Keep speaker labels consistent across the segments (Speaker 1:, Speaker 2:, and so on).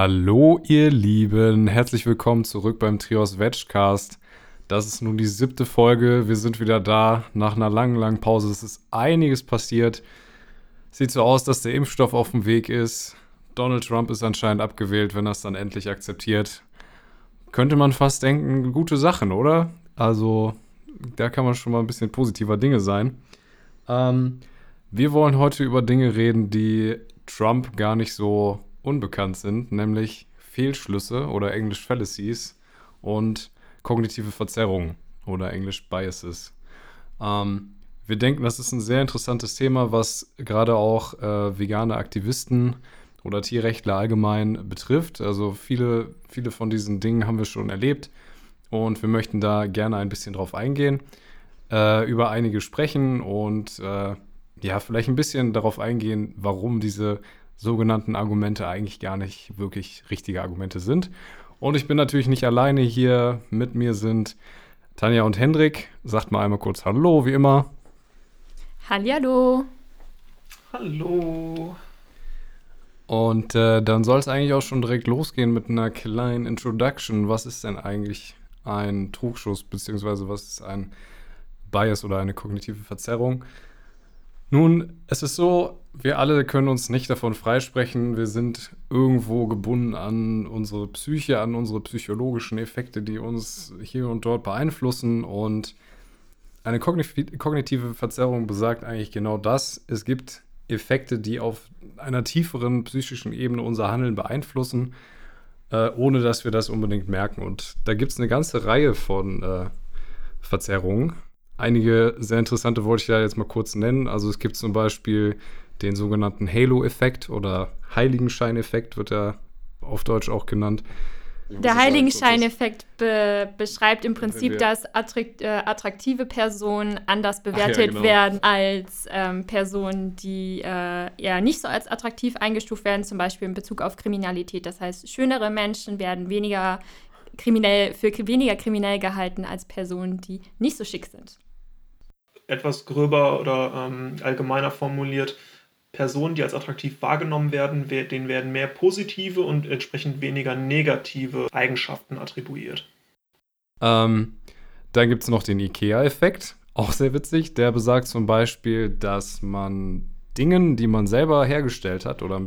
Speaker 1: Hallo ihr Lieben, herzlich willkommen zurück beim Trios Vegcast. Das ist nun die siebte Folge, wir sind wieder da nach einer langen, langen Pause. Es ist einiges passiert. Sieht so aus, dass der Impfstoff auf dem Weg ist. Donald Trump ist anscheinend abgewählt, wenn er es dann endlich akzeptiert. Könnte man fast denken, gute Sachen, oder? Also, da kann man schon mal ein bisschen positiver Dinge sein. Ähm, wir wollen heute über Dinge reden, die Trump gar nicht so unbekannt sind, nämlich Fehlschlüsse oder Englisch Fallacies und kognitive Verzerrungen oder Englisch Biases. Ähm, wir denken, das ist ein sehr interessantes Thema, was gerade auch äh, vegane Aktivisten oder Tierrechtler allgemein betrifft. Also viele, viele von diesen Dingen haben wir schon erlebt und wir möchten da gerne ein bisschen drauf eingehen, äh, über einige sprechen und äh, ja, vielleicht ein bisschen darauf eingehen, warum diese sogenannten Argumente eigentlich gar nicht wirklich richtige Argumente sind. Und ich bin natürlich nicht alleine hier. Mit mir sind Tanja und Hendrik. Sagt mal einmal kurz Hallo, wie immer.
Speaker 2: Hallihallo.
Speaker 3: Hallo.
Speaker 1: Und äh, dann soll es eigentlich auch schon direkt losgehen mit einer kleinen Introduction. Was ist denn eigentlich ein Trugschuss, beziehungsweise was ist ein Bias oder eine kognitive Verzerrung? Nun, es ist so, wir alle können uns nicht davon freisprechen. Wir sind irgendwo gebunden an unsere Psyche, an unsere psychologischen Effekte, die uns hier und dort beeinflussen. Und eine kognitive Verzerrung besagt eigentlich genau das. Es gibt Effekte, die auf einer tieferen psychischen Ebene unser Handeln beeinflussen, äh, ohne dass wir das unbedingt merken. Und da gibt es eine ganze Reihe von äh, Verzerrungen. Einige sehr interessante wollte ich da jetzt mal kurz nennen. Also es gibt zum Beispiel den sogenannten Halo-Effekt oder Heiligenschein-Effekt wird er auf Deutsch auch genannt.
Speaker 2: Der Heiligenschein-Effekt be beschreibt im Prinzip, dass attrakt äh, attraktive Personen anders bewertet ja, genau. werden als ähm, Personen, die äh, ja nicht so als attraktiv eingestuft werden, zum Beispiel in Bezug auf Kriminalität. Das heißt, schönere Menschen werden weniger kriminell, für weniger kriminell gehalten als Personen, die nicht so schick sind
Speaker 3: etwas gröber oder ähm, allgemeiner formuliert, Personen, die als attraktiv wahrgenommen werden, denen werden mehr positive und entsprechend weniger negative Eigenschaften attribuiert.
Speaker 1: Ähm, dann gibt es noch den IKEA-Effekt, auch sehr witzig. Der besagt zum Beispiel, dass man Dingen, die man selber hergestellt hat oder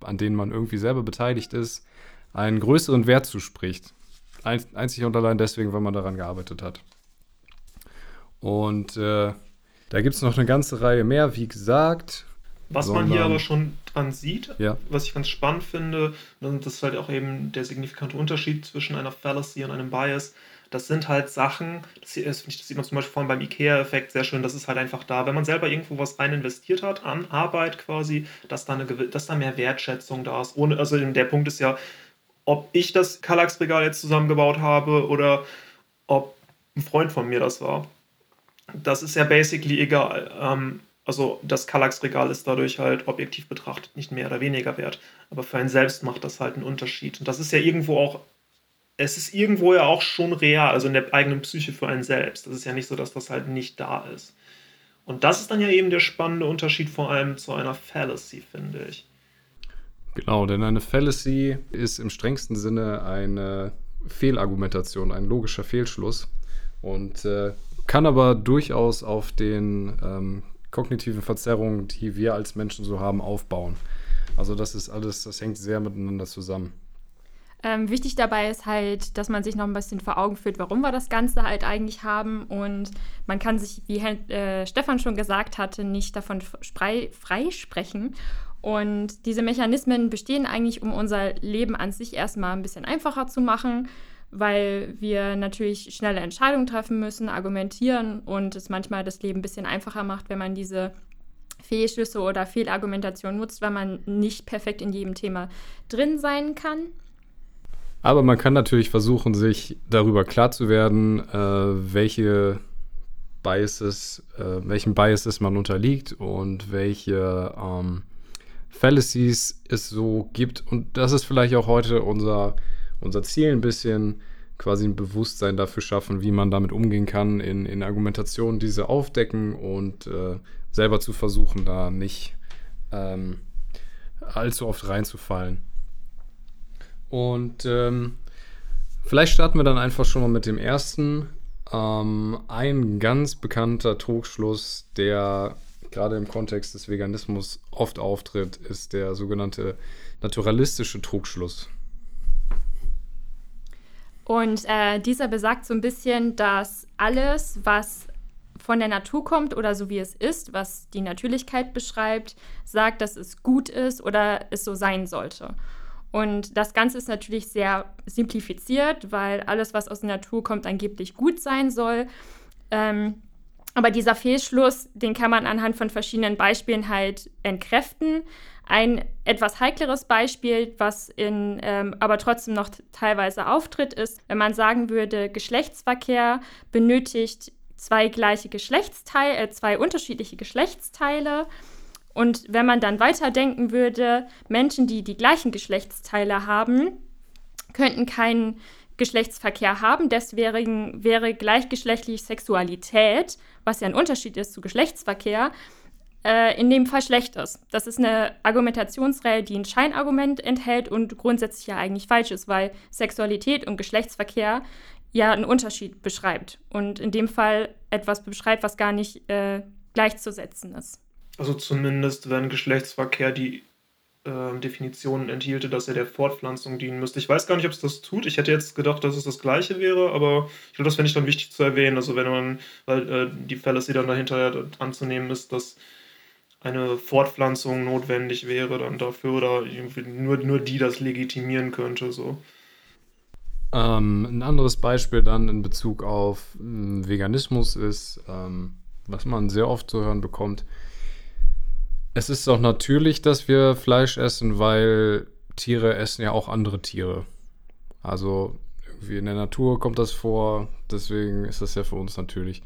Speaker 1: an denen man irgendwie selber beteiligt ist, einen größeren Wert zuspricht. Einzig und allein deswegen, weil man daran gearbeitet hat. Und äh, da gibt es noch eine ganze Reihe mehr, wie gesagt.
Speaker 3: Was man hier aber schon dran sieht,
Speaker 1: ja.
Speaker 3: was ich ganz spannend finde, und das ist halt auch eben der signifikante Unterschied zwischen einer Fallacy und einem Bias. Das sind halt Sachen, das, hier, das sieht man zum Beispiel vorhin beim IKEA-Effekt sehr schön, das ist halt einfach da. Wenn man selber irgendwo was rein investiert hat, an Arbeit quasi, dass da, eine, dass da mehr Wertschätzung da ist. Ohne, also der Punkt ist ja, ob ich das Kallax-Regal jetzt zusammengebaut habe oder ob ein Freund von mir das war das ist ja basically egal. Ähm, also das Kallax-Regal ist dadurch halt objektiv betrachtet nicht mehr oder weniger wert. Aber für einen selbst macht das halt einen Unterschied. Und das ist ja irgendwo auch, es ist irgendwo ja auch schon real, also in der eigenen Psyche für einen selbst. Das ist ja nicht so, dass das halt nicht da ist. Und das ist dann ja eben der spannende Unterschied vor allem zu einer Fallacy, finde ich.
Speaker 1: Genau, denn eine Fallacy ist im strengsten Sinne eine Fehlargumentation, ein logischer Fehlschluss. Und äh, kann aber durchaus auf den ähm, kognitiven Verzerrungen, die wir als Menschen so haben, aufbauen. Also das ist alles, das hängt sehr miteinander zusammen.
Speaker 2: Ähm, wichtig dabei ist halt, dass man sich noch ein bisschen vor Augen führt, warum wir das Ganze halt eigentlich haben. Und man kann sich, wie äh, Stefan schon gesagt hatte, nicht davon freisprechen. Und diese Mechanismen bestehen eigentlich, um unser Leben an sich erstmal ein bisschen einfacher zu machen weil wir natürlich schnelle Entscheidungen treffen müssen, argumentieren und es manchmal das Leben ein bisschen einfacher macht, wenn man diese Fehlschlüsse oder Fehlargumentation nutzt, weil man nicht perfekt in jedem Thema drin sein kann.
Speaker 1: Aber man kann natürlich versuchen, sich darüber klar zu werden, äh, welche Biases, äh, welchen Biases man unterliegt und welche ähm, Fallacies es so gibt. Und das ist vielleicht auch heute unser unser Ziel ein bisschen quasi ein Bewusstsein dafür schaffen, wie man damit umgehen kann, in, in Argumentationen diese aufdecken und äh, selber zu versuchen, da nicht ähm, allzu oft reinzufallen. Und ähm, vielleicht starten wir dann einfach schon mal mit dem ersten. Ähm, ein ganz bekannter Trugschluss, der gerade im Kontext des Veganismus oft auftritt, ist der sogenannte naturalistische Trugschluss.
Speaker 2: Und äh, dieser besagt so ein bisschen, dass alles, was von der Natur kommt oder so wie es ist, was die Natürlichkeit beschreibt, sagt, dass es gut ist oder es so sein sollte. Und das Ganze ist natürlich sehr simplifiziert, weil alles, was aus der Natur kommt, angeblich gut sein soll. Ähm, aber dieser Fehlschluss, den kann man anhand von verschiedenen Beispielen halt entkräften. Ein etwas heikleres Beispiel, was in, ähm, aber trotzdem noch teilweise auftritt, ist, wenn man sagen würde, Geschlechtsverkehr benötigt zwei gleiche Geschlechtsteile, äh, zwei unterschiedliche Geschlechtsteile. Und wenn man dann weiterdenken würde, Menschen, die die gleichen Geschlechtsteile haben, könnten keinen Geschlechtsverkehr haben. Deswegen wäre gleichgeschlechtliche Sexualität, was ja ein Unterschied ist zu Geschlechtsverkehr, äh, in dem Fall schlecht ist. Das ist eine Argumentationsreihe, die ein Scheinargument enthält und grundsätzlich ja eigentlich falsch ist, weil Sexualität und Geschlechtsverkehr ja einen Unterschied beschreibt und in dem Fall etwas beschreibt, was gar nicht äh, gleichzusetzen ist.
Speaker 3: Also zumindest, wenn Geschlechtsverkehr die äh, Definition enthielte, dass er der Fortpflanzung dienen müsste. Ich weiß gar nicht, ob es das tut. Ich hätte jetzt gedacht, dass es das Gleiche wäre, aber ich glaube, das fände ich dann wichtig zu erwähnen. Also wenn man, weil äh, die Fallacy dann dahinter anzunehmen ist, dass eine Fortpflanzung notwendig wäre dann dafür oder nur, nur die das legitimieren könnte. So.
Speaker 1: Ähm, ein anderes Beispiel dann in Bezug auf äh, Veganismus ist, ähm, was man sehr oft zu hören bekommt, es ist doch natürlich, dass wir Fleisch essen, weil Tiere essen ja auch andere Tiere. Also irgendwie in der Natur kommt das vor, deswegen ist das ja für uns natürlich.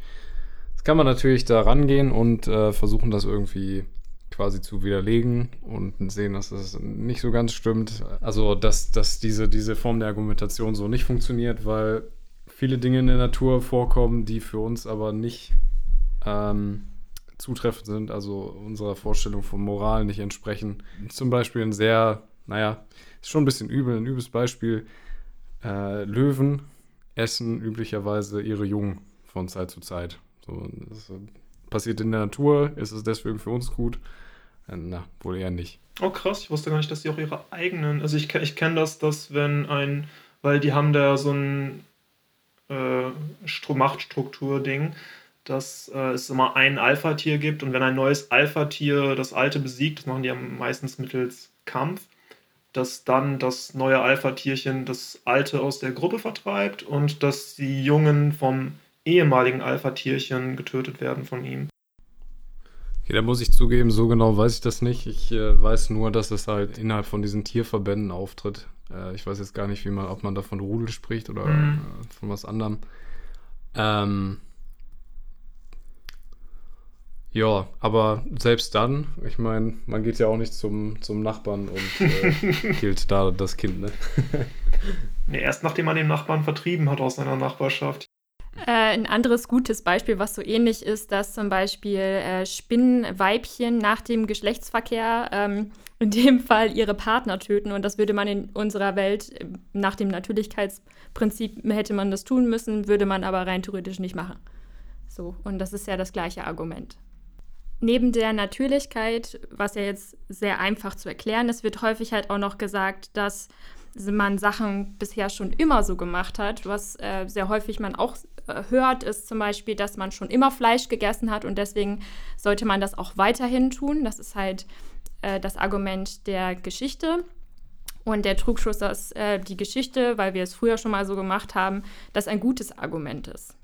Speaker 1: Jetzt kann man natürlich da rangehen und äh, versuchen, das irgendwie quasi zu widerlegen und sehen, dass das nicht so ganz stimmt. Also, dass, dass diese, diese Form der Argumentation so nicht funktioniert, weil viele Dinge in der Natur vorkommen, die für uns aber nicht ähm, zutreffend sind, also unserer Vorstellung von Moral nicht entsprechen. Zum Beispiel ein sehr, naja, ist schon ein bisschen übel, ein übles Beispiel. Äh, Löwen essen üblicherweise ihre Jungen von Zeit zu Zeit. So, das passiert in der Natur, ist es deswegen für uns gut? Äh, na, wohl eher nicht.
Speaker 3: Oh krass, ich wusste gar nicht, dass sie auch ihre eigenen, also ich, ich kenne das, dass wenn ein, weil die haben da so ein äh, Machtstruktur-Ding, dass äh, es immer ein Alpha-Tier gibt und wenn ein neues Alpha-Tier das alte besiegt, das machen die ja meistens mittels Kampf, dass dann das neue Alpha-Tierchen das alte aus der Gruppe vertreibt und dass die Jungen vom ehemaligen Alpha-Tierchen getötet werden von ihm.
Speaker 1: Okay, da muss ich zugeben, so genau weiß ich das nicht. Ich äh, weiß nur, dass es halt innerhalb von diesen Tierverbänden auftritt. Äh, ich weiß jetzt gar nicht, wie man, ob man da von Rudel spricht oder mhm. äh, von was anderem. Ähm, ja, aber selbst dann, ich meine, man geht ja auch nicht zum, zum Nachbarn und äh, killt da das Kind, ne?
Speaker 3: nee, erst nachdem man den Nachbarn vertrieben hat aus seiner Nachbarschaft.
Speaker 2: Äh, ein anderes gutes Beispiel, was so ähnlich ist, dass zum Beispiel äh, Spinnenweibchen nach dem Geschlechtsverkehr ähm, in dem Fall ihre Partner töten. Und das würde man in unserer Welt äh, nach dem Natürlichkeitsprinzip hätte man das tun müssen, würde man aber rein theoretisch nicht machen. So, und das ist ja das gleiche Argument. Neben der Natürlichkeit, was ja jetzt sehr einfach zu erklären ist, wird häufig halt auch noch gesagt, dass man Sachen bisher schon immer so gemacht hat. Was äh, sehr häufig man auch äh, hört, ist zum Beispiel, dass man schon immer Fleisch gegessen hat und deswegen sollte man das auch weiterhin tun. Das ist halt äh, das Argument der Geschichte. Und der Trugschluss, dass äh, die Geschichte, weil wir es früher schon mal so gemacht haben, das ein gutes Argument ist.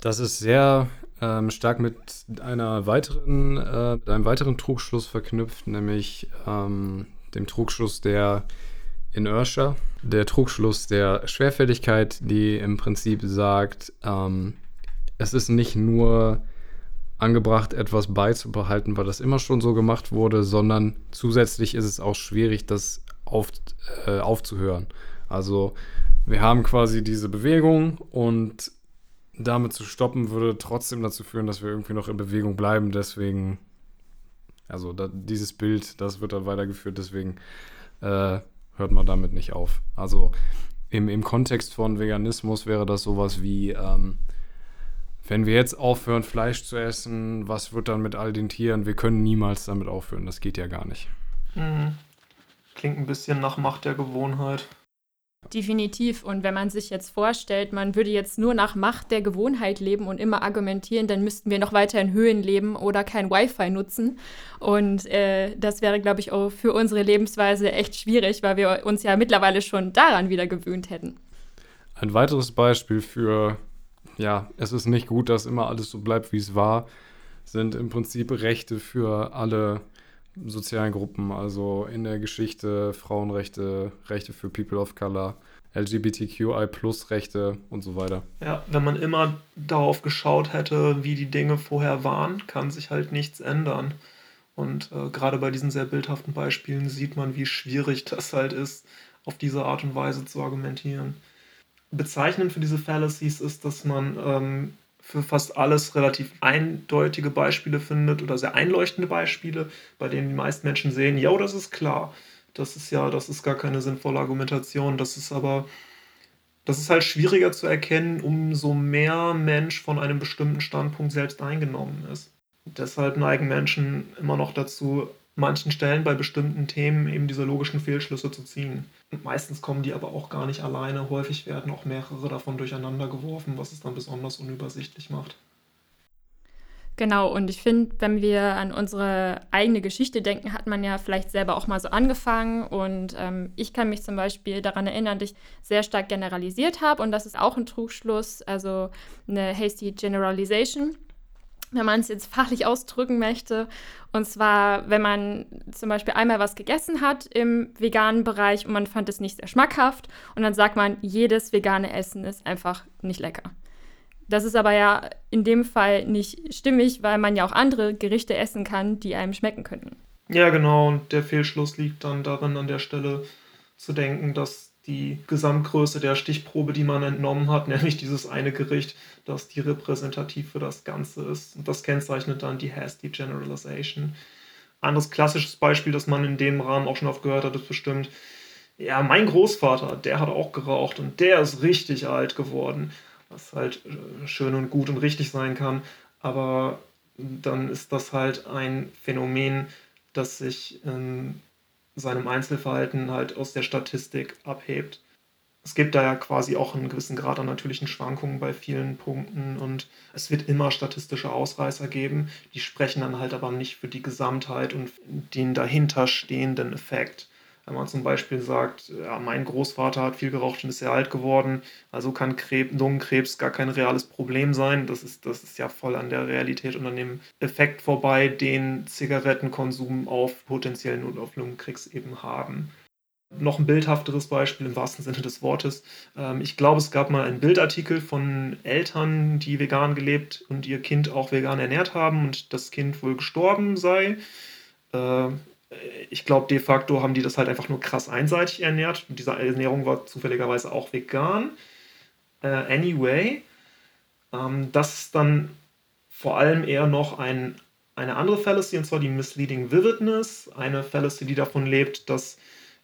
Speaker 1: Das ist sehr ähm, stark mit einer weiteren, äh, einem weiteren Trugschluss verknüpft, nämlich ähm, dem Trugschluss der Inertia, der Trugschluss der Schwerfälligkeit, die im Prinzip sagt, ähm, es ist nicht nur angebracht, etwas beizubehalten, weil das immer schon so gemacht wurde, sondern zusätzlich ist es auch schwierig, das auf, äh, aufzuhören. Also wir haben quasi diese Bewegung und damit zu stoppen, würde trotzdem dazu führen, dass wir irgendwie noch in Bewegung bleiben. Deswegen, also da, dieses Bild, das wird dann weitergeführt. Deswegen äh, hört man damit nicht auf. Also im, im Kontext von Veganismus wäre das sowas wie, ähm, wenn wir jetzt aufhören, Fleisch zu essen, was wird dann mit all den Tieren? Wir können niemals damit aufhören. Das geht ja gar nicht.
Speaker 3: Mhm. Klingt ein bisschen nach Macht der Gewohnheit.
Speaker 2: Definitiv. Und wenn man sich jetzt vorstellt, man würde jetzt nur nach Macht der Gewohnheit leben und immer argumentieren, dann müssten wir noch weiter in Höhen leben oder kein Wi-Fi nutzen. Und äh, das wäre, glaube ich, auch für unsere Lebensweise echt schwierig, weil wir uns ja mittlerweile schon daran wieder gewöhnt hätten.
Speaker 1: Ein weiteres Beispiel für, ja, es ist nicht gut, dass immer alles so bleibt, wie es war, sind im Prinzip Rechte für alle sozialen Gruppen, also in der Geschichte Frauenrechte, Rechte für People of Color, LGBTQI-Plus-Rechte und so weiter.
Speaker 3: Ja, wenn man immer darauf geschaut hätte, wie die Dinge vorher waren, kann sich halt nichts ändern. Und äh, gerade bei diesen sehr bildhaften Beispielen sieht man, wie schwierig das halt ist, auf diese Art und Weise zu argumentieren. Bezeichnend für diese Fallacies ist, dass man ähm, für fast alles relativ eindeutige Beispiele findet oder sehr einleuchtende Beispiele, bei denen die meisten Menschen sehen, ja, das ist klar. Das ist ja, das ist gar keine sinnvolle Argumentation. Das ist aber, das ist halt schwieriger zu erkennen, umso mehr Mensch von einem bestimmten Standpunkt selbst eingenommen ist. Deshalb neigen Menschen immer noch dazu, manchen Stellen bei bestimmten Themen eben diese logischen Fehlschlüsse zu ziehen. Und meistens kommen die aber auch gar nicht alleine. Häufig werden auch mehrere davon durcheinander geworfen, was es dann besonders unübersichtlich macht.
Speaker 2: Genau, und ich finde, wenn wir an unsere eigene Geschichte denken, hat man ja vielleicht selber auch mal so angefangen. Und ähm, ich kann mich zum Beispiel daran erinnern, dass ich sehr stark generalisiert habe. Und das ist auch ein Trugschluss, also eine hasty generalization wenn man es jetzt fachlich ausdrücken möchte. Und zwar, wenn man zum Beispiel einmal was gegessen hat im veganen Bereich und man fand es nicht sehr schmackhaft und dann sagt man, jedes vegane Essen ist einfach nicht lecker. Das ist aber ja in dem Fall nicht stimmig, weil man ja auch andere Gerichte essen kann, die einem schmecken könnten.
Speaker 3: Ja, genau. Und der Fehlschluss liegt dann darin, an der Stelle zu denken, dass die Gesamtgröße der Stichprobe, die man entnommen hat, nämlich dieses eine Gericht, das die repräsentativ für das Ganze ist. Und das kennzeichnet dann die Hasty Generalization. Anderes klassisches Beispiel, das man in dem Rahmen auch schon oft gehört hat, ist bestimmt, ja, mein Großvater, der hat auch geraucht und der ist richtig alt geworden, was halt äh, schön und gut und richtig sein kann, aber dann ist das halt ein Phänomen, das sich in seinem Einzelverhalten halt aus der Statistik abhebt. Es gibt da ja quasi auch einen gewissen Grad an natürlichen Schwankungen bei vielen Punkten und es wird immer statistische Ausreißer geben, die sprechen dann halt aber nicht für die Gesamtheit und den dahinterstehenden Effekt. Wenn man zum Beispiel sagt, ja, mein Großvater hat viel geraucht und ist sehr alt geworden, also kann Krebs, Lungenkrebs gar kein reales Problem sein. Das ist, das ist ja voll an der Realität und an dem Effekt vorbei, den Zigarettenkonsum auf potenziellen und auf Lungenkrebs eben haben. Noch ein bildhafteres Beispiel im wahrsten Sinne des Wortes. Ähm, ich glaube, es gab mal einen Bildartikel von Eltern, die vegan gelebt und ihr Kind auch vegan ernährt haben und das Kind wohl gestorben sei. Äh, ich glaube, de facto haben die das halt einfach nur krass einseitig ernährt. Und diese Ernährung war zufälligerweise auch vegan. Äh, anyway, ähm, das ist dann vor allem eher noch ein, eine andere Fallacy, und zwar die Misleading Vividness. Eine Fallacy, die davon lebt, dass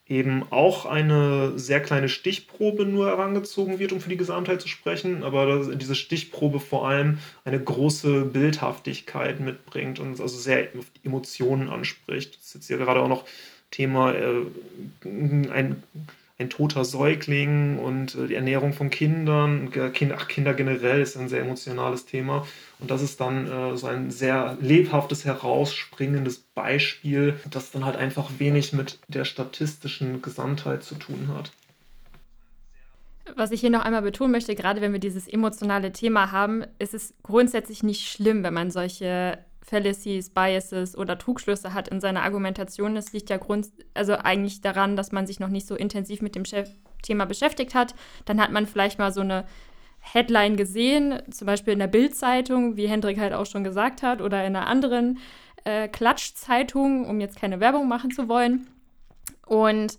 Speaker 3: eben auch eine sehr kleine Stichprobe nur herangezogen wird, um für die Gesamtheit zu sprechen, aber diese Stichprobe vor allem eine große Bildhaftigkeit mitbringt und also sehr Emotionen anspricht. Das ist jetzt hier gerade auch noch Thema äh, ein ein toter Säugling und äh, die Ernährung von Kindern, Kinder, ach, Kinder generell ist ein sehr emotionales Thema. Und das ist dann äh, so ein sehr lebhaftes, herausspringendes Beispiel, das dann halt einfach wenig mit der statistischen Gesamtheit zu tun hat.
Speaker 2: Was ich hier noch einmal betonen möchte, gerade wenn wir dieses emotionale Thema haben, ist es grundsätzlich nicht schlimm, wenn man solche Fallacies, Biases oder Trugschlüsse hat in seiner Argumentation. Das liegt ja grund also eigentlich daran, dass man sich noch nicht so intensiv mit dem Chef Thema beschäftigt hat. Dann hat man vielleicht mal so eine Headline gesehen, zum Beispiel in der Bild-Zeitung, wie Hendrik halt auch schon gesagt hat, oder in einer anderen äh, Klatschzeitung, um jetzt keine Werbung machen zu wollen. Und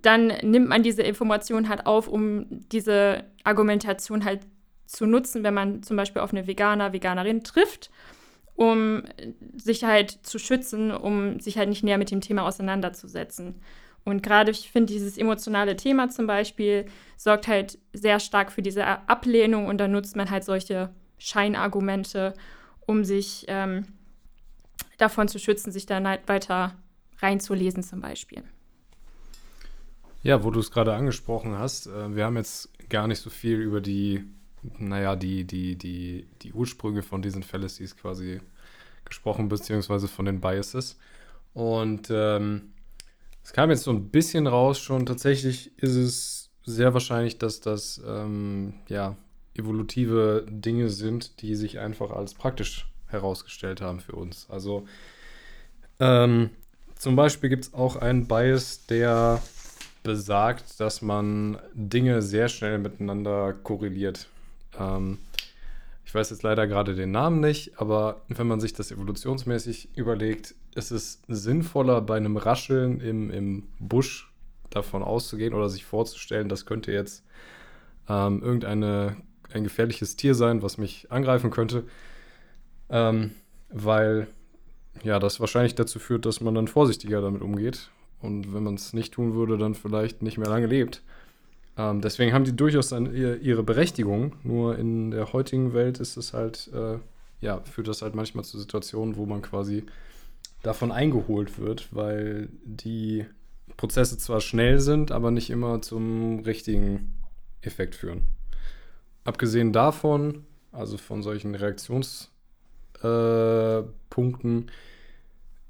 Speaker 2: dann nimmt man diese Information halt auf, um diese Argumentation halt zu nutzen, wenn man zum Beispiel auf eine Veganer, Veganerin trifft um sich halt zu schützen, um sich halt nicht näher mit dem Thema auseinanderzusetzen. Und gerade, ich finde, dieses emotionale Thema zum Beispiel sorgt halt sehr stark für diese Ablehnung und dann nutzt man halt solche Scheinargumente, um sich ähm, davon zu schützen, sich dann halt weiter reinzulesen zum Beispiel.
Speaker 1: Ja, wo du es gerade angesprochen hast, äh, wir haben jetzt gar nicht so viel über die, naja, die, die, die, die Ursprünge von diesen Fallacies quasi gesprochen, beziehungsweise von den Biases. Und ähm, es kam jetzt so ein bisschen raus schon. Tatsächlich ist es sehr wahrscheinlich, dass das ähm, ja, evolutive Dinge sind, die sich einfach als praktisch herausgestellt haben für uns. Also ähm, zum Beispiel gibt es auch einen Bias, der besagt, dass man Dinge sehr schnell miteinander korreliert. Ähm, ich weiß jetzt leider gerade den Namen nicht, aber wenn man sich das evolutionsmäßig überlegt, ist es sinnvoller, bei einem Rascheln im, im Busch davon auszugehen oder sich vorzustellen, das könnte jetzt ähm, irgendeine ein gefährliches Tier sein, was mich angreifen könnte, ähm, weil ja das wahrscheinlich dazu führt, dass man dann vorsichtiger damit umgeht und wenn man es nicht tun würde, dann vielleicht nicht mehr lange lebt. Ähm, deswegen haben die durchaus ein, ihre Berechtigung. Nur in der heutigen Welt ist es halt, äh, ja, führt das halt manchmal zu Situationen, wo man quasi davon eingeholt wird, weil die Prozesse zwar schnell sind, aber nicht immer zum richtigen Effekt führen. Abgesehen davon, also von solchen Reaktionspunkten, äh,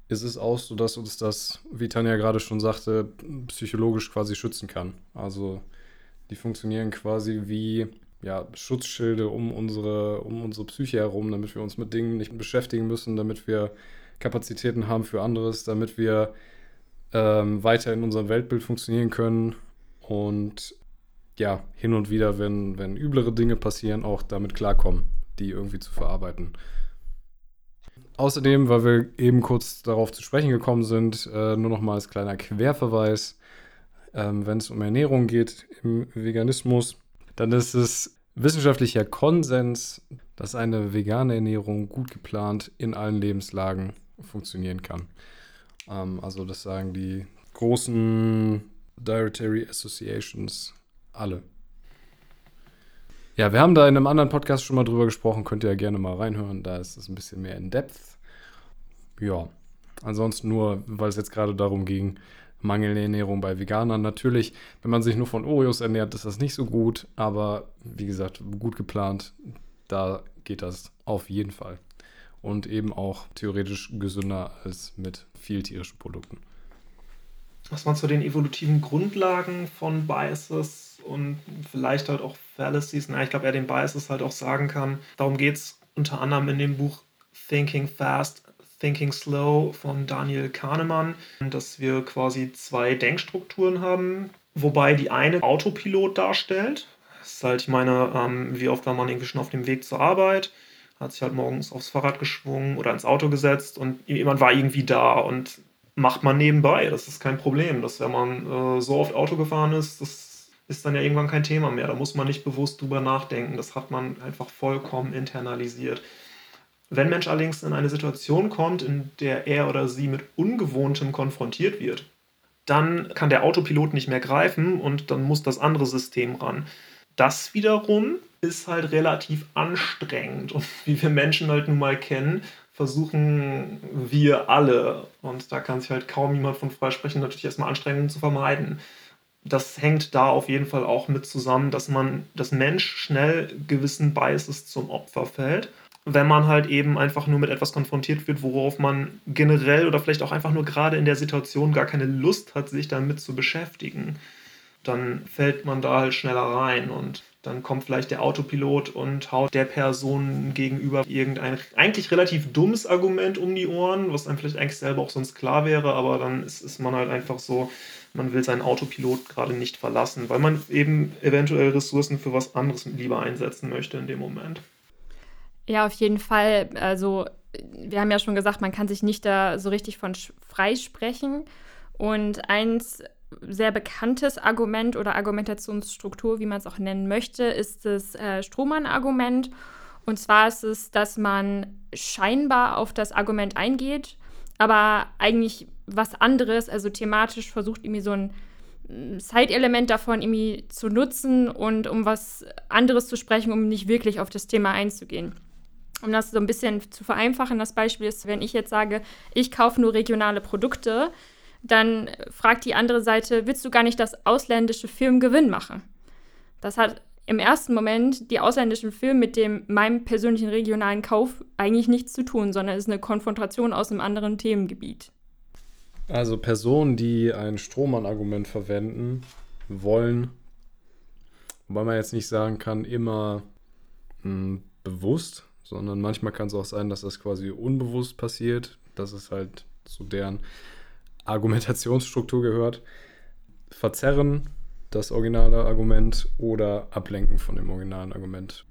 Speaker 1: ist es auch so, dass uns das, wie Tanja gerade schon sagte, psychologisch quasi schützen kann. Also die funktionieren quasi wie ja, Schutzschilde um unsere, um unsere Psyche herum, damit wir uns mit Dingen nicht beschäftigen müssen, damit wir Kapazitäten haben für anderes, damit wir ähm, weiter in unserem Weltbild funktionieren können und ja, hin und wieder, wenn, wenn üblere Dinge passieren, auch damit klarkommen, die irgendwie zu verarbeiten. Außerdem, weil wir eben kurz darauf zu sprechen gekommen sind, äh, nur noch mal als kleiner Querverweis ähm, wenn es um Ernährung geht im Veganismus, dann ist es wissenschaftlicher Konsens, dass eine vegane Ernährung gut geplant in allen Lebenslagen funktionieren kann. Ähm, also das sagen die großen Dietary Associations alle. Ja, wir haben da in einem anderen Podcast schon mal drüber gesprochen, könnt ihr ja gerne mal reinhören, da ist es ein bisschen mehr in Depth. Ja, ansonsten nur, weil es jetzt gerade darum ging, mangelnde Ernährung bei Veganern. Natürlich, wenn man sich nur von Oreos ernährt, ist das nicht so gut, aber wie gesagt, gut geplant, da geht das auf jeden Fall. Und eben auch theoretisch gesünder als mit viel tierischen Produkten.
Speaker 3: Was man zu den evolutiven Grundlagen von Biases und vielleicht halt auch Fallacies, na, ich glaube, er den Biases halt auch sagen kann. Darum geht es unter anderem in dem Buch Thinking Fast Thinking Slow von Daniel Kahnemann, dass wir quasi zwei Denkstrukturen haben, wobei die eine Autopilot darstellt. Das ist halt, ich meine, ähm, wie oft war man irgendwie schon auf dem Weg zur Arbeit, hat sich halt morgens aufs Fahrrad geschwungen oder ins Auto gesetzt und jemand war irgendwie da und macht man nebenbei. Das ist kein Problem. Dass wenn man äh, so oft Auto gefahren ist, das ist dann ja irgendwann kein Thema mehr. Da muss man nicht bewusst drüber nachdenken. Das hat man einfach vollkommen internalisiert. Wenn Mensch allerdings in eine Situation kommt, in der er oder sie mit Ungewohntem konfrontiert wird, dann kann der Autopilot nicht mehr greifen und dann muss das andere System ran. Das wiederum ist halt relativ anstrengend und wie wir Menschen halt nun mal kennen, versuchen wir alle, und da kann sich halt kaum jemand von freisprechen, natürlich erstmal Anstrengungen zu vermeiden. Das hängt da auf jeden Fall auch mit zusammen, dass man, das Mensch schnell gewissen Biases zum Opfer fällt wenn man halt eben einfach nur mit etwas konfrontiert wird, worauf man generell oder vielleicht auch einfach nur gerade in der Situation gar keine Lust hat, sich damit zu beschäftigen, dann fällt man da halt schneller rein und dann kommt vielleicht der Autopilot und haut der Person gegenüber irgendein eigentlich relativ dummes Argument um die Ohren, was einem vielleicht eigentlich selber auch sonst klar wäre, aber dann ist, ist man halt einfach so, man will seinen Autopilot gerade nicht verlassen, weil man eben eventuell Ressourcen für was anderes lieber einsetzen möchte in dem Moment.
Speaker 2: Ja, auf jeden Fall. Also, wir haben ja schon gesagt, man kann sich nicht da so richtig von freisprechen. Und eins sehr bekanntes Argument oder Argumentationsstruktur, wie man es auch nennen möchte, ist das äh, Strohmann-Argument. Und zwar ist es, dass man scheinbar auf das Argument eingeht, aber eigentlich was anderes, also thematisch versucht irgendwie so ein Side-Element davon irgendwie zu nutzen und um was anderes zu sprechen, um nicht wirklich auf das Thema einzugehen. Um das so ein bisschen zu vereinfachen, das Beispiel ist, wenn ich jetzt sage, ich kaufe nur regionale Produkte, dann fragt die andere Seite, willst du gar nicht, dass ausländische Firmen Gewinn machen? Das hat im ersten Moment die ausländischen Firmen mit dem meinem persönlichen regionalen Kauf eigentlich nichts zu tun, sondern ist eine Konfrontation aus einem anderen Themengebiet.
Speaker 1: Also Personen, die ein Strohmann-Argument verwenden, wollen, wobei man jetzt nicht sagen kann, immer mh, hm, bewusst, sondern manchmal kann es auch sein, dass das quasi unbewusst passiert, dass es halt zu deren Argumentationsstruktur gehört. Verzerren das originale Argument oder ablenken von dem originalen Argument.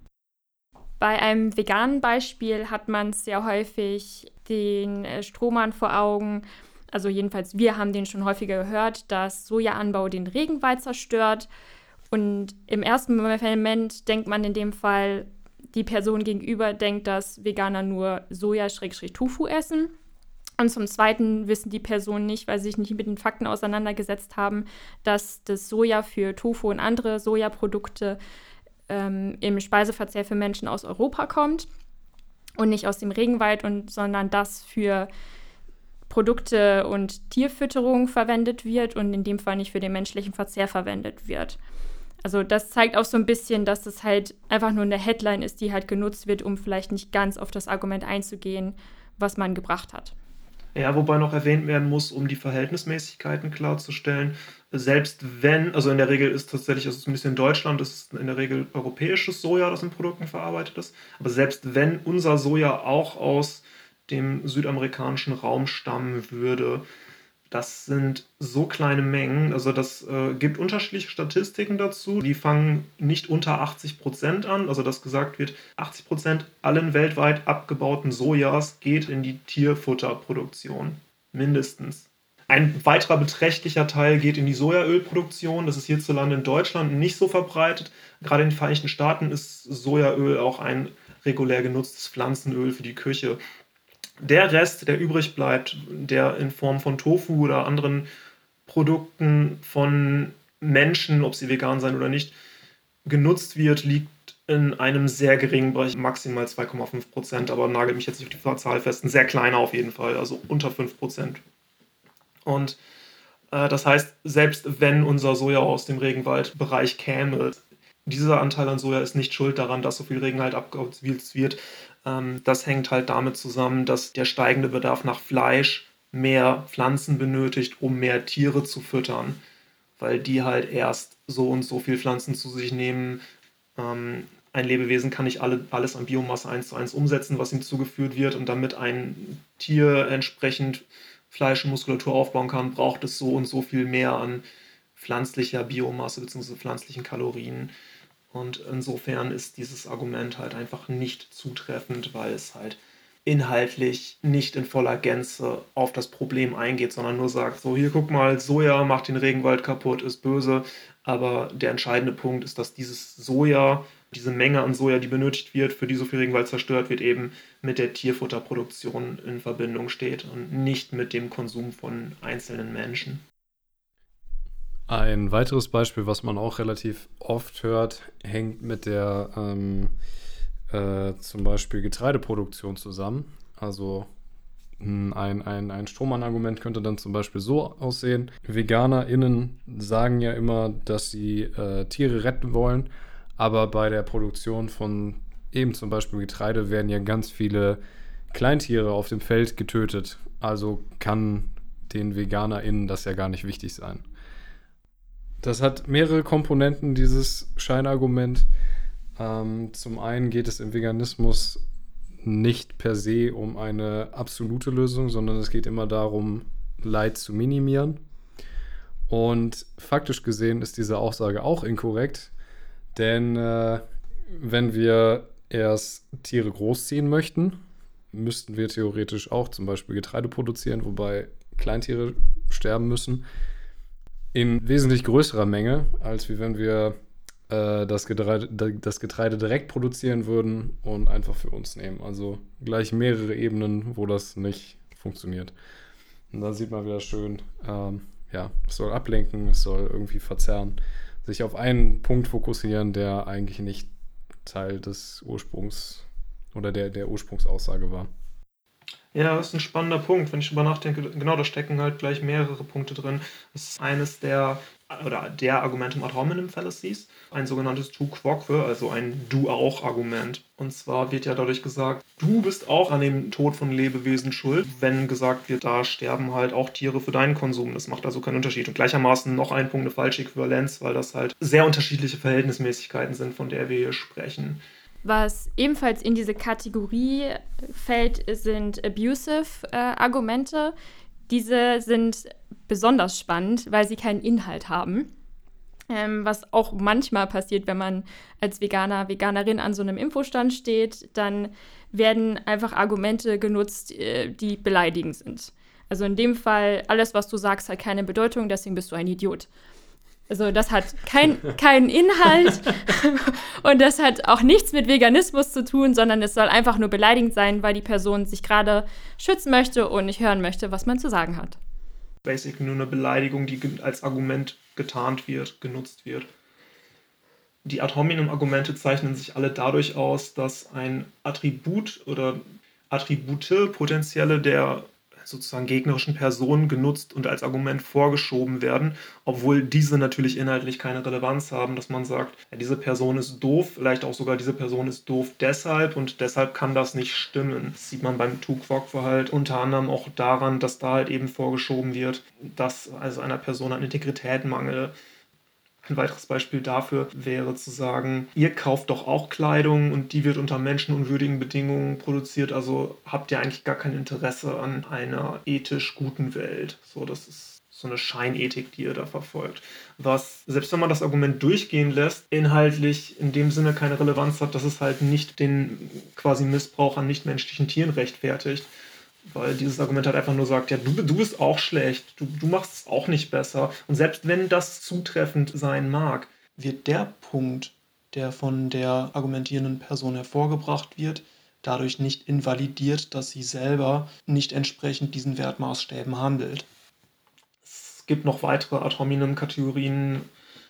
Speaker 2: Bei einem veganen Beispiel hat man sehr häufig den äh, Strohmann vor Augen, also jedenfalls wir haben den schon häufiger gehört, dass Sojaanbau den Regenwald zerstört. Und im ersten Moment denkt man in dem Fall, die Person gegenüber denkt, dass Veganer nur Soja-Tofu essen. Und zum Zweiten wissen die Personen nicht, weil sie sich nicht mit den Fakten auseinandergesetzt haben, dass das Soja für Tofu und andere Sojaprodukte ähm, im Speiseverzehr für Menschen aus Europa kommt und nicht aus dem Regenwald, und, sondern das für Produkte und Tierfütterung verwendet wird und in dem Fall nicht für den menschlichen Verzehr verwendet wird. Also das zeigt auch so ein bisschen, dass es halt einfach nur eine Headline ist, die halt genutzt wird, um vielleicht nicht ganz auf das Argument einzugehen, was man gebracht hat.
Speaker 3: Ja, wobei noch erwähnt werden muss, um die Verhältnismäßigkeiten klarzustellen, selbst wenn, also in der Regel ist tatsächlich, also zumindest in Deutschland ist es in der Regel europäisches Soja, das in Produkten verarbeitet ist, aber selbst wenn unser Soja auch aus dem südamerikanischen Raum stammen würde. Das sind so kleine Mengen, also das äh, gibt unterschiedliche Statistiken dazu. Die fangen nicht unter 80 Prozent an, also dass gesagt wird, 80 Prozent allen weltweit abgebauten Sojas geht in die Tierfutterproduktion, mindestens. Ein weiterer beträchtlicher Teil geht in die Sojaölproduktion. Das ist hierzulande in Deutschland nicht so verbreitet. Gerade in den Vereinigten Staaten ist Sojaöl auch ein regulär genutztes Pflanzenöl für die Küche. Der Rest, der übrig bleibt, der in Form von Tofu oder anderen Produkten von Menschen, ob sie vegan sein oder nicht, genutzt wird, liegt in einem sehr geringen Bereich, maximal 2,5 Prozent, aber nagelt mich jetzt nicht auf die Zahl fest, ein sehr kleiner auf jeden Fall, also unter 5 Prozent. Und äh, das heißt, selbst wenn unser Soja aus dem Regenwaldbereich käme, dieser Anteil an Soja ist nicht schuld daran, dass so viel Regen halt abgewälzt wird. Ähm, das hängt halt damit zusammen, dass der steigende Bedarf nach Fleisch mehr Pflanzen benötigt, um mehr Tiere zu füttern, weil die halt erst so und so viel Pflanzen zu sich nehmen. Ähm, ein Lebewesen kann nicht alle, alles an Biomasse eins zu eins umsetzen, was ihm zugeführt wird. Und damit ein Tier entsprechend Fleisch und Muskulatur aufbauen kann, braucht es so und so viel mehr an pflanzlicher Biomasse bzw. pflanzlichen Kalorien. Und insofern ist dieses Argument halt einfach nicht zutreffend, weil es halt inhaltlich nicht in voller Gänze auf das Problem eingeht, sondern nur sagt, so hier guck mal, Soja macht den Regenwald kaputt, ist böse. Aber der entscheidende Punkt ist, dass dieses Soja, diese Menge an Soja, die benötigt wird, für die so viel Regenwald zerstört wird, eben mit der Tierfutterproduktion in Verbindung steht und nicht mit dem Konsum von einzelnen Menschen.
Speaker 1: Ein weiteres Beispiel, was man auch relativ oft hört, hängt mit der ähm, äh, zum Beispiel Getreideproduktion zusammen. Also ein, ein, ein Strohmann-Argument könnte dann zum Beispiel so aussehen. VeganerInnen sagen ja immer, dass sie äh, Tiere retten wollen, aber bei der Produktion von eben zum Beispiel Getreide werden ja ganz viele Kleintiere auf dem Feld getötet. Also kann den VeganerInnen das ja gar nicht wichtig sein. Das hat mehrere Komponenten, dieses Scheinargument. Ähm, zum einen geht es im Veganismus nicht per se um eine absolute Lösung, sondern es geht immer darum, Leid zu minimieren. Und faktisch gesehen ist diese Aussage auch inkorrekt, denn äh, wenn wir erst Tiere großziehen möchten, müssten wir theoretisch auch zum Beispiel Getreide produzieren, wobei Kleintiere sterben müssen in wesentlich größerer Menge, als wie wenn wir äh, das, Getreide, das Getreide direkt produzieren würden und einfach für uns nehmen. Also gleich mehrere Ebenen, wo das nicht funktioniert. Und dann sieht man wieder schön, ähm, ja, es soll ablenken, es soll irgendwie verzerren, sich auf einen Punkt fokussieren, der eigentlich nicht Teil des Ursprungs oder der, der Ursprungsaussage war.
Speaker 3: Ja, das ist ein spannender Punkt. Wenn ich drüber nachdenke, genau, da stecken halt gleich mehrere Punkte drin. Das ist eines der, oder der Argumentum ad hominem fallacies, ein sogenanntes tu quoque, also ein du auch Argument. Und zwar wird ja dadurch gesagt, du bist auch an dem Tod von Lebewesen schuld, wenn gesagt wird, da sterben halt auch Tiere für deinen Konsum. Das macht also keinen Unterschied. Und gleichermaßen noch ein Punkt, eine falsche Äquivalenz, weil das halt sehr unterschiedliche Verhältnismäßigkeiten sind, von der wir hier sprechen.
Speaker 2: Was ebenfalls in diese Kategorie fällt, sind abusive-Argumente. Äh, diese sind besonders spannend, weil sie keinen Inhalt haben. Ähm, was auch manchmal passiert, wenn man als Veganer, Veganerin an so einem Infostand steht, dann werden einfach Argumente genutzt, äh, die beleidigend sind. Also in dem Fall, alles, was du sagst, hat keine Bedeutung, deswegen bist du ein Idiot. Also das hat kein, keinen Inhalt und das hat auch nichts mit Veganismus zu tun, sondern es soll einfach nur beleidigend sein, weil die Person sich gerade schützen möchte und nicht hören möchte, was man zu sagen hat.
Speaker 3: Basic nur eine Beleidigung, die als Argument getarnt wird, genutzt wird. Die Ad hominem-Argumente zeichnen sich alle dadurch aus, dass ein Attribut oder Attribute potenzielle der sozusagen gegnerischen Personen genutzt und als Argument vorgeschoben werden, obwohl diese natürlich inhaltlich keine Relevanz haben, dass man sagt, ja, diese Person ist doof, vielleicht auch sogar diese Person ist doof deshalb und deshalb kann das nicht stimmen. Das sieht man beim Tukwok-Verhalt unter anderem auch daran, dass da halt eben vorgeschoben wird, dass also einer Person an Integrität mangelt ein weiteres Beispiel dafür wäre zu sagen, ihr kauft doch auch Kleidung und die wird unter menschenunwürdigen Bedingungen produziert, also habt ihr eigentlich gar kein Interesse an einer ethisch guten Welt. So, das ist so eine Scheinethik, die ihr da verfolgt. Was, selbst wenn man das Argument durchgehen lässt, inhaltlich in dem Sinne keine Relevanz hat, dass es halt nicht den quasi Missbrauch an nichtmenschlichen Tieren rechtfertigt weil dieses Argument halt einfach nur sagt, ja, du, du bist auch schlecht, du, du machst es auch nicht besser. Und selbst wenn das zutreffend sein mag, wird der Punkt, der von der argumentierenden Person hervorgebracht wird, dadurch nicht invalidiert, dass sie selber nicht entsprechend diesen Wertmaßstäben handelt. Es gibt noch weitere Ad hominem-Kategorien,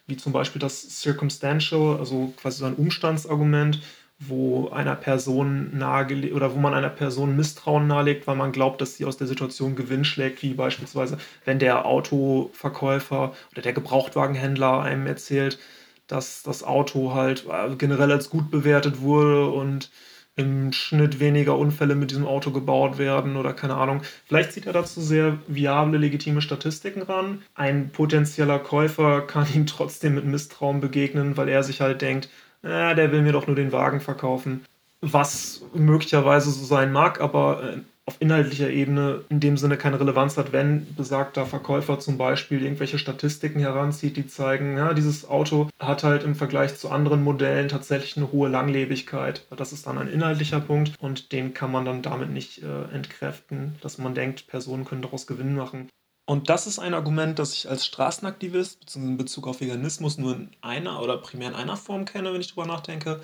Speaker 3: wie zum Beispiel das Circumstantial, also quasi so ein Umstandsargument, wo einer Person nahegelegt oder wo man einer Person Misstrauen nahelegt, weil man glaubt, dass sie aus der Situation Gewinn schlägt, wie beispielsweise, wenn der Autoverkäufer oder der Gebrauchtwagenhändler einem erzählt, dass das Auto halt äh, generell als gut bewertet wurde und im Schnitt weniger Unfälle mit diesem Auto gebaut werden oder keine Ahnung. Vielleicht zieht er dazu sehr viable, legitime Statistiken ran. Ein potenzieller Käufer kann ihm trotzdem mit Misstrauen begegnen, weil er sich halt denkt, äh, der will mir doch nur den Wagen verkaufen. Was möglicherweise so sein mag, aber äh, auf inhaltlicher Ebene in dem Sinne keine Relevanz hat, wenn besagter Verkäufer zum Beispiel irgendwelche Statistiken heranzieht, die zeigen, ja, dieses Auto hat halt im Vergleich zu anderen Modellen tatsächlich eine hohe Langlebigkeit. Das ist dann ein inhaltlicher Punkt und den kann man dann damit nicht äh, entkräften, dass man denkt, Personen können daraus Gewinn machen. Und das ist ein Argument, das ich als Straßenaktivist in Bezug auf Veganismus nur in einer oder primär in einer Form kenne, wenn ich drüber nachdenke.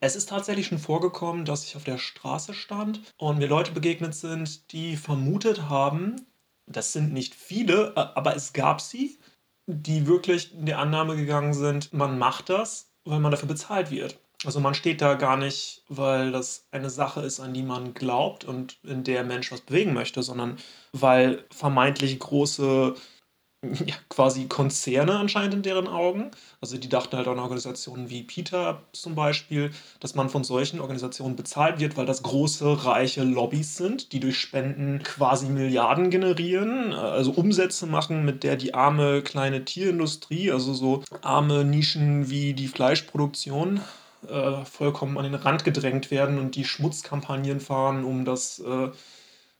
Speaker 3: Es ist tatsächlich schon vorgekommen, dass ich auf der Straße stand und mir Leute begegnet sind, die vermutet haben, das sind nicht viele, aber es gab sie, die wirklich in die Annahme gegangen sind, man macht das, weil man dafür bezahlt wird. Also man steht da gar nicht, weil das eine Sache ist, an die man glaubt und in der Mensch was bewegen möchte, sondern weil vermeintlich große ja, quasi Konzerne anscheinend in deren Augen. Also die dachten halt an Organisationen wie PETA zum Beispiel, dass man von solchen Organisationen bezahlt wird, weil das große, reiche Lobbys sind, die durch Spenden quasi Milliarden generieren, also Umsätze machen, mit der die arme kleine Tierindustrie, also so arme Nischen wie die Fleischproduktion, äh, vollkommen an den Rand gedrängt werden und die Schmutzkampagnen fahren, um das äh,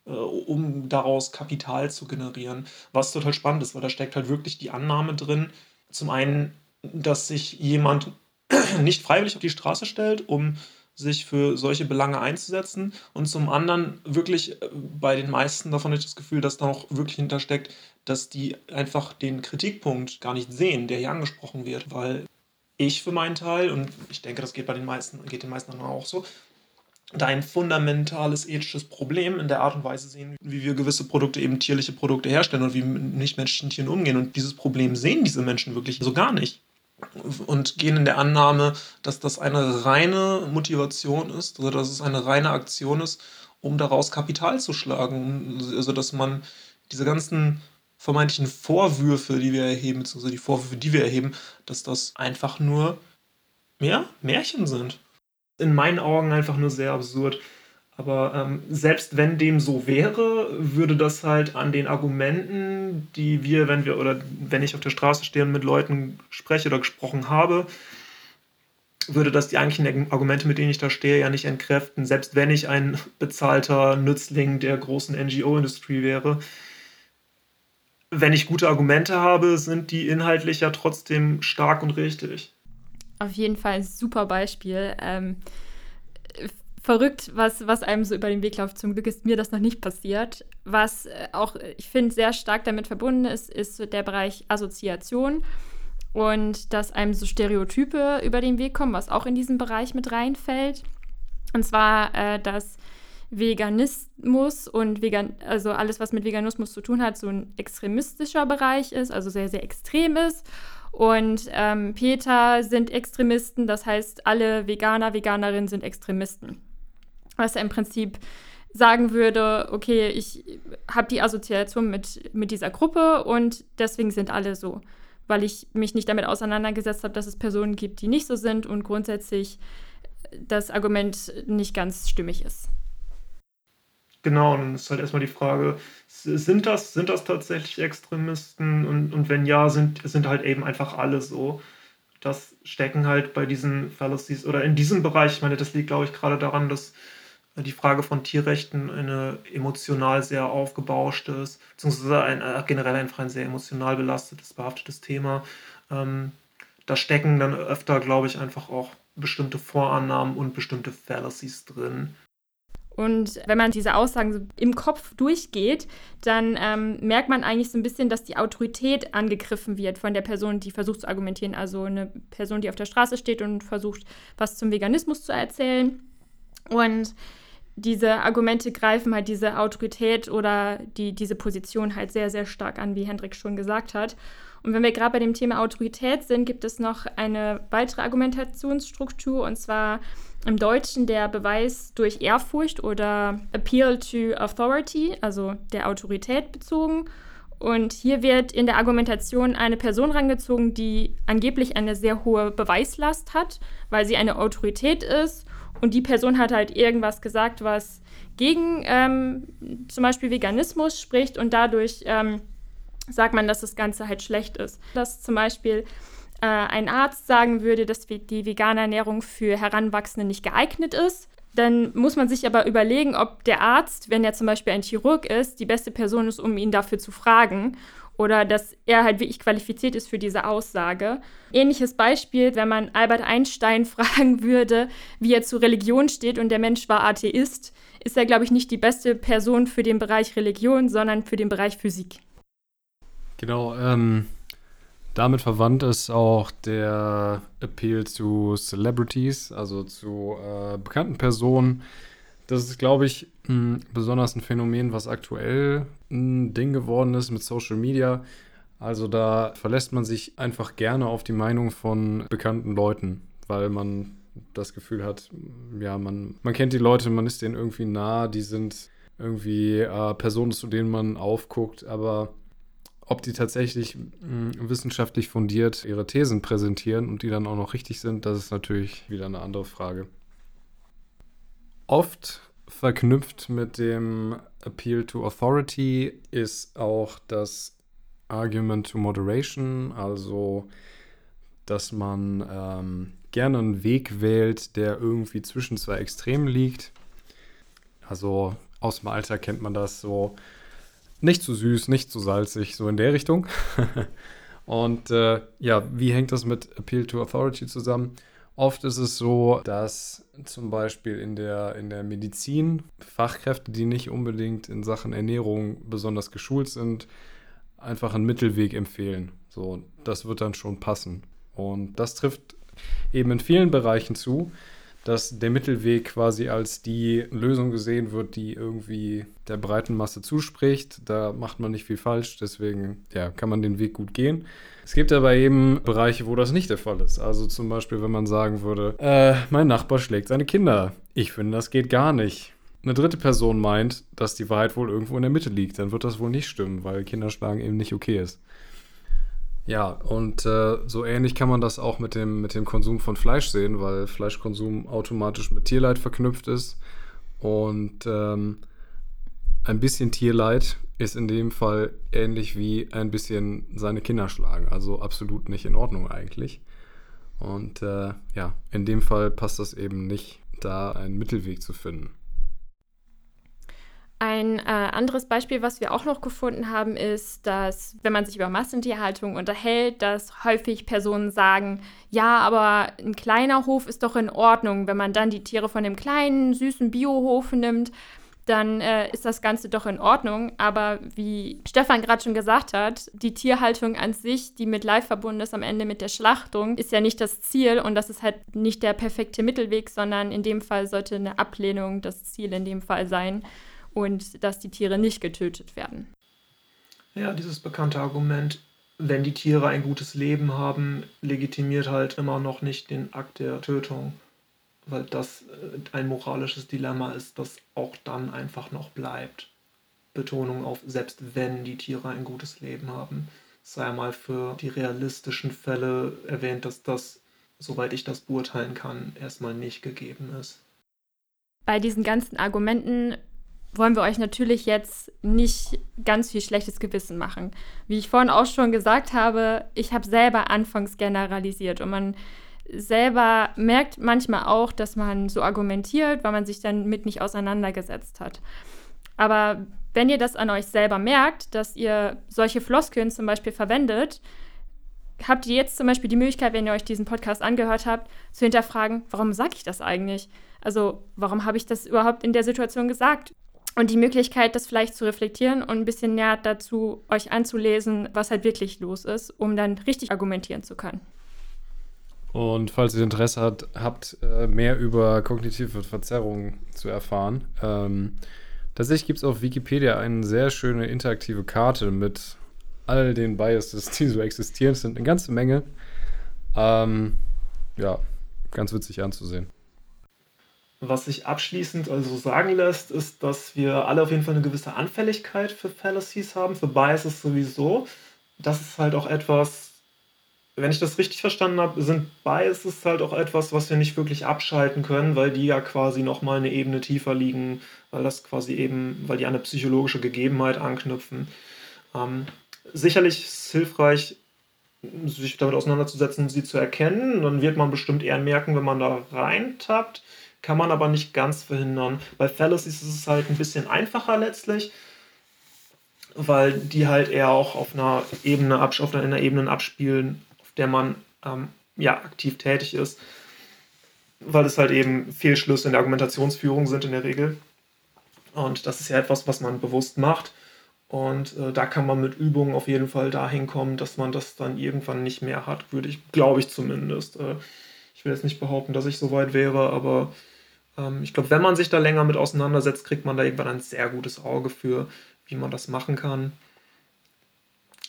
Speaker 3: äh, um daraus Kapital zu generieren. Was total spannend ist, weil da steckt halt wirklich die Annahme drin, zum einen, dass sich jemand nicht freiwillig auf die Straße stellt, um sich für solche Belange einzusetzen und zum anderen wirklich äh, bei den meisten davon habe ich das Gefühl, dass da auch wirklich hintersteckt, dass die einfach den Kritikpunkt gar nicht sehen, der hier angesprochen wird, weil ich für meinen Teil, und ich denke, das geht bei den meisten, geht den meisten auch so, da ein fundamentales ethisches Problem in der Art und Weise sehen, wie wir gewisse Produkte, eben tierliche Produkte herstellen und wie mit nichtmenschlichen Tieren umgehen. Und dieses Problem sehen diese Menschen wirklich so gar nicht. Und gehen in der Annahme, dass das eine reine Motivation ist, oder dass es eine reine Aktion ist, um daraus Kapital zu schlagen. Also dass man diese ganzen vermeintlichen Vorwürfe, die wir erheben, beziehungsweise die Vorwürfe, die wir erheben, dass das einfach nur ja, Märchen sind in meinen Augen einfach nur sehr absurd. Aber ähm, selbst wenn dem so wäre, würde das halt an den Argumenten, die wir, wenn wir oder wenn ich auf der Straße stehe und mit Leuten spreche oder gesprochen habe, würde das die eigentlichen Argumente, mit denen ich da stehe, ja nicht entkräften, selbst wenn ich ein bezahlter Nützling der großen NGO-Industrie wäre. Wenn ich gute Argumente habe, sind die inhaltlich ja trotzdem stark und richtig
Speaker 2: auf jeden Fall ein super Beispiel. Ähm, verrückt, was, was einem so über den Weg läuft. Zum Glück ist mir das noch nicht passiert. Was äh, auch, ich finde, sehr stark damit verbunden ist, ist der Bereich Assoziation und dass einem so Stereotype über den Weg kommen, was auch in diesen Bereich mit reinfällt. Und zwar, äh, dass Veganismus und Vegan, also alles, was mit Veganismus zu tun hat, so ein extremistischer Bereich ist, also sehr, sehr extrem ist und ähm, Peter sind Extremisten, das heißt, alle Veganer, Veganerinnen sind Extremisten. Was er im Prinzip sagen würde, okay, ich habe die Assoziation mit, mit dieser Gruppe und deswegen sind alle so, weil ich mich nicht damit auseinandergesetzt habe, dass es Personen gibt, die nicht so sind und grundsätzlich das Argument nicht ganz stimmig ist.
Speaker 3: Genau, und dann ist halt erstmal die Frage, sind das, sind das tatsächlich Extremisten? Und, und wenn ja, sind, sind halt eben einfach alle so. Das stecken halt bei diesen Fallacies oder in diesem Bereich, ich meine, das liegt, glaube ich, gerade daran, dass die Frage von Tierrechten eine emotional sehr aufgebauschte ist, beziehungsweise ein, äh, generell einfach ein sehr emotional belastetes, behaftetes Thema. Ähm, da stecken dann öfter, glaube ich, einfach auch bestimmte Vorannahmen und bestimmte Fallacies drin,
Speaker 2: und wenn man diese Aussagen so im Kopf durchgeht, dann ähm, merkt man eigentlich so ein bisschen, dass die Autorität angegriffen wird von der Person, die versucht zu argumentieren. Also eine Person, die auf der Straße steht und versucht, was zum Veganismus zu erzählen. Und diese Argumente greifen halt diese Autorität oder die, diese Position halt sehr, sehr stark an, wie Hendrik schon gesagt hat. Und wenn wir gerade bei dem Thema Autorität sind, gibt es noch eine weitere Argumentationsstruktur und zwar im Deutschen der Beweis durch Ehrfurcht oder Appeal to Authority, also der Autorität bezogen. Und hier wird in der Argumentation eine Person rangezogen, die angeblich eine sehr hohe Beweislast hat, weil sie eine Autorität ist. Und die Person hat halt irgendwas gesagt, was gegen ähm, zum Beispiel Veganismus spricht. Und dadurch ähm, sagt man, dass das Ganze halt schlecht ist. Dass zum Beispiel äh, ein Arzt sagen würde, dass die vegane Ernährung für Heranwachsende nicht geeignet ist, dann muss man sich aber überlegen, ob der Arzt, wenn er zum Beispiel ein Chirurg ist, die beste Person ist, um ihn dafür zu fragen oder dass er halt wirklich qualifiziert ist für diese Aussage. Ähnliches Beispiel, wenn man Albert Einstein fragen würde, wie er zu Religion steht und der Mensch war Atheist, ist er, glaube ich, nicht die beste Person für den Bereich Religion, sondern für den Bereich Physik.
Speaker 1: Genau, ähm, damit verwandt ist auch der Appeal zu Celebrities, also zu äh, bekannten Personen. Das ist, glaube ich, mh, besonders ein Phänomen, was aktuell ein Ding geworden ist mit Social Media. Also da verlässt man sich einfach gerne auf die Meinung von bekannten Leuten, weil man das Gefühl hat, ja, man, man kennt die Leute, man ist denen irgendwie nah, die sind irgendwie äh, Personen, zu denen man aufguckt, aber ob die tatsächlich mh, hm, wissenschaftlich fundiert ihre Thesen präsentieren und die dann auch noch richtig sind, das ist natürlich wieder eine andere Frage. Oft verknüpft mit dem Appeal to Authority ist auch das Argument to Moderation, also dass man ähm, gerne einen Weg wählt, der irgendwie zwischen zwei Extremen liegt. Also aus dem Alter kennt man das so, nicht zu süß, nicht zu salzig, so in der Richtung. Und äh, ja, wie hängt das mit Appeal to Authority zusammen? Oft ist es so, dass zum Beispiel in der, in der Medizin Fachkräfte, die nicht unbedingt in Sachen Ernährung besonders geschult sind, einfach einen Mittelweg empfehlen. So, das wird dann schon passen. Und das trifft eben in vielen Bereichen zu. Dass der Mittelweg quasi als die Lösung gesehen wird, die irgendwie der breiten Masse zuspricht. Da macht man nicht viel falsch, deswegen ja, kann man den Weg gut gehen. Es gibt aber eben Bereiche, wo das nicht der Fall ist. Also zum Beispiel, wenn man sagen würde, äh, mein Nachbar schlägt seine Kinder. Ich finde, das geht gar nicht. Eine dritte Person meint, dass die Wahrheit wohl irgendwo in der Mitte liegt, dann wird das wohl nicht stimmen, weil Kinderschlagen eben nicht okay ist. Ja, und äh, so ähnlich kann man das auch mit dem, mit dem Konsum von Fleisch sehen, weil Fleischkonsum automatisch mit Tierleid verknüpft ist. Und ähm, ein bisschen Tierleid ist in dem Fall ähnlich wie ein bisschen seine Kinder schlagen. Also absolut nicht in Ordnung eigentlich. Und äh, ja, in dem Fall passt das eben nicht, da einen Mittelweg zu finden.
Speaker 2: Ein äh, anderes Beispiel, was wir auch noch gefunden haben, ist, dass wenn man sich über Massentierhaltung unterhält, dass häufig Personen sagen, ja, aber ein kleiner Hof ist doch in Ordnung. Wenn man dann die Tiere von dem kleinen, süßen Biohof nimmt, dann äh, ist das Ganze doch in Ordnung. Aber wie Stefan gerade schon gesagt hat, die Tierhaltung an sich, die mit Live verbunden ist, am Ende mit der Schlachtung, ist ja nicht das Ziel und das ist halt nicht der perfekte Mittelweg, sondern in dem Fall sollte eine Ablehnung das Ziel in dem Fall sein und dass die Tiere nicht getötet werden.
Speaker 3: Ja, dieses bekannte Argument, wenn die Tiere ein gutes Leben haben, legitimiert halt immer noch nicht den Akt der Tötung, weil das äh, ein moralisches Dilemma ist, das auch dann einfach noch bleibt. Betonung auf, selbst wenn die Tiere ein gutes Leben haben. sei einmal für die realistischen Fälle erwähnt, dass das, soweit ich das beurteilen kann, erstmal nicht gegeben ist.
Speaker 2: Bei diesen ganzen Argumenten wollen wir euch natürlich jetzt nicht ganz viel schlechtes Gewissen machen. Wie ich vorhin auch schon gesagt habe, ich habe selber anfangs generalisiert und man selber merkt manchmal auch, dass man so argumentiert, weil man sich dann mit nicht auseinandergesetzt hat. Aber wenn ihr das an euch selber merkt, dass ihr solche Floskeln zum Beispiel verwendet, habt ihr jetzt zum Beispiel die Möglichkeit, wenn ihr euch diesen Podcast angehört habt, zu hinterfragen, warum sage ich das eigentlich? Also warum habe ich das überhaupt in der Situation gesagt? Und die Möglichkeit, das vielleicht zu reflektieren und ein bisschen näher dazu euch anzulesen, was halt wirklich los ist, um dann richtig argumentieren zu können.
Speaker 1: Und falls ihr Interesse hat, habt, äh, mehr über kognitive Verzerrungen zu erfahren, ähm, tatsächlich gibt es auf Wikipedia eine sehr schöne interaktive Karte mit all den Biases, die so existieren. Es sind eine ganze Menge. Ähm, ja, ganz witzig anzusehen.
Speaker 3: Was sich abschließend also sagen lässt, ist, dass wir alle auf jeden Fall eine gewisse Anfälligkeit für Fallacies haben, für Biases sowieso. Das ist halt auch etwas, wenn ich das richtig verstanden habe, sind Biases halt auch etwas, was wir nicht wirklich abschalten können, weil die ja quasi nochmal eine Ebene tiefer liegen, weil das quasi eben, weil die an eine psychologische Gegebenheit anknüpfen. Ähm, sicherlich ist es hilfreich, sich damit auseinanderzusetzen, sie zu erkennen. Dann wird man bestimmt eher merken, wenn man da reintappt kann man aber nicht ganz verhindern. Bei Fallacies ist es halt ein bisschen einfacher letztlich, weil die halt eher auch auf einer Ebene, auf einer Ebene abspielen, auf der man ähm, ja, aktiv tätig ist, weil es halt eben Fehlschlüsse in der Argumentationsführung sind in der Regel. Und das ist ja etwas, was man bewusst macht. Und äh, da kann man mit Übungen auf jeden Fall dahin kommen, dass man das dann irgendwann nicht mehr hat, würde ich, glaube ich zumindest. Äh, ich will jetzt nicht behaupten, dass ich so weit wäre, aber ähm, ich glaube, wenn man sich da länger mit auseinandersetzt, kriegt man da irgendwann ein sehr gutes Auge für, wie man das machen kann.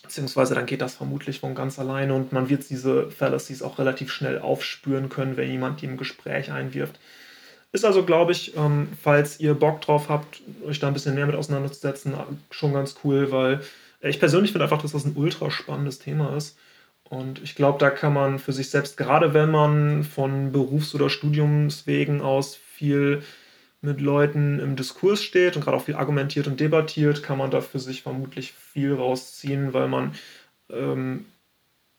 Speaker 3: Beziehungsweise dann geht das vermutlich von ganz alleine und man wird diese Fallacies auch relativ schnell aufspüren können, wenn jemand die im Gespräch einwirft. Ist also, glaube ich, ähm, falls ihr Bock drauf habt, euch da ein bisschen mehr mit auseinanderzusetzen, schon ganz cool, weil ich persönlich finde einfach, dass das ein ultra spannendes Thema ist. Und ich glaube, da kann man für sich selbst, gerade wenn man von Berufs- oder Studiumswegen aus viel mit Leuten im Diskurs steht und gerade auch viel argumentiert und debattiert, kann man da für sich vermutlich viel rausziehen, weil man, ähm,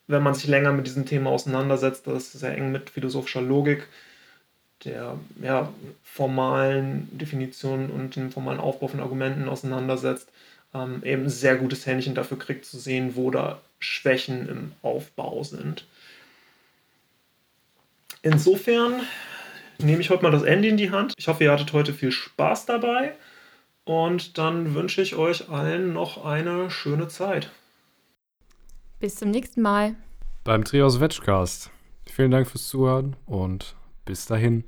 Speaker 3: wenn man sich länger mit diesem Thema auseinandersetzt, das sehr eng mit philosophischer Logik, der ja, formalen Definitionen und dem formalen Aufbau von Argumenten auseinandersetzt, ähm, eben sehr gutes Händchen dafür kriegt zu sehen, wo da Schwächen im Aufbau sind. Insofern nehme ich heute mal das Ende in die Hand. Ich hoffe, ihr hattet heute viel Spaß dabei und dann wünsche ich euch allen noch eine schöne Zeit.
Speaker 2: Bis zum nächsten Mal.
Speaker 1: Beim Trios Wedgecast. Vielen Dank fürs Zuhören und bis dahin.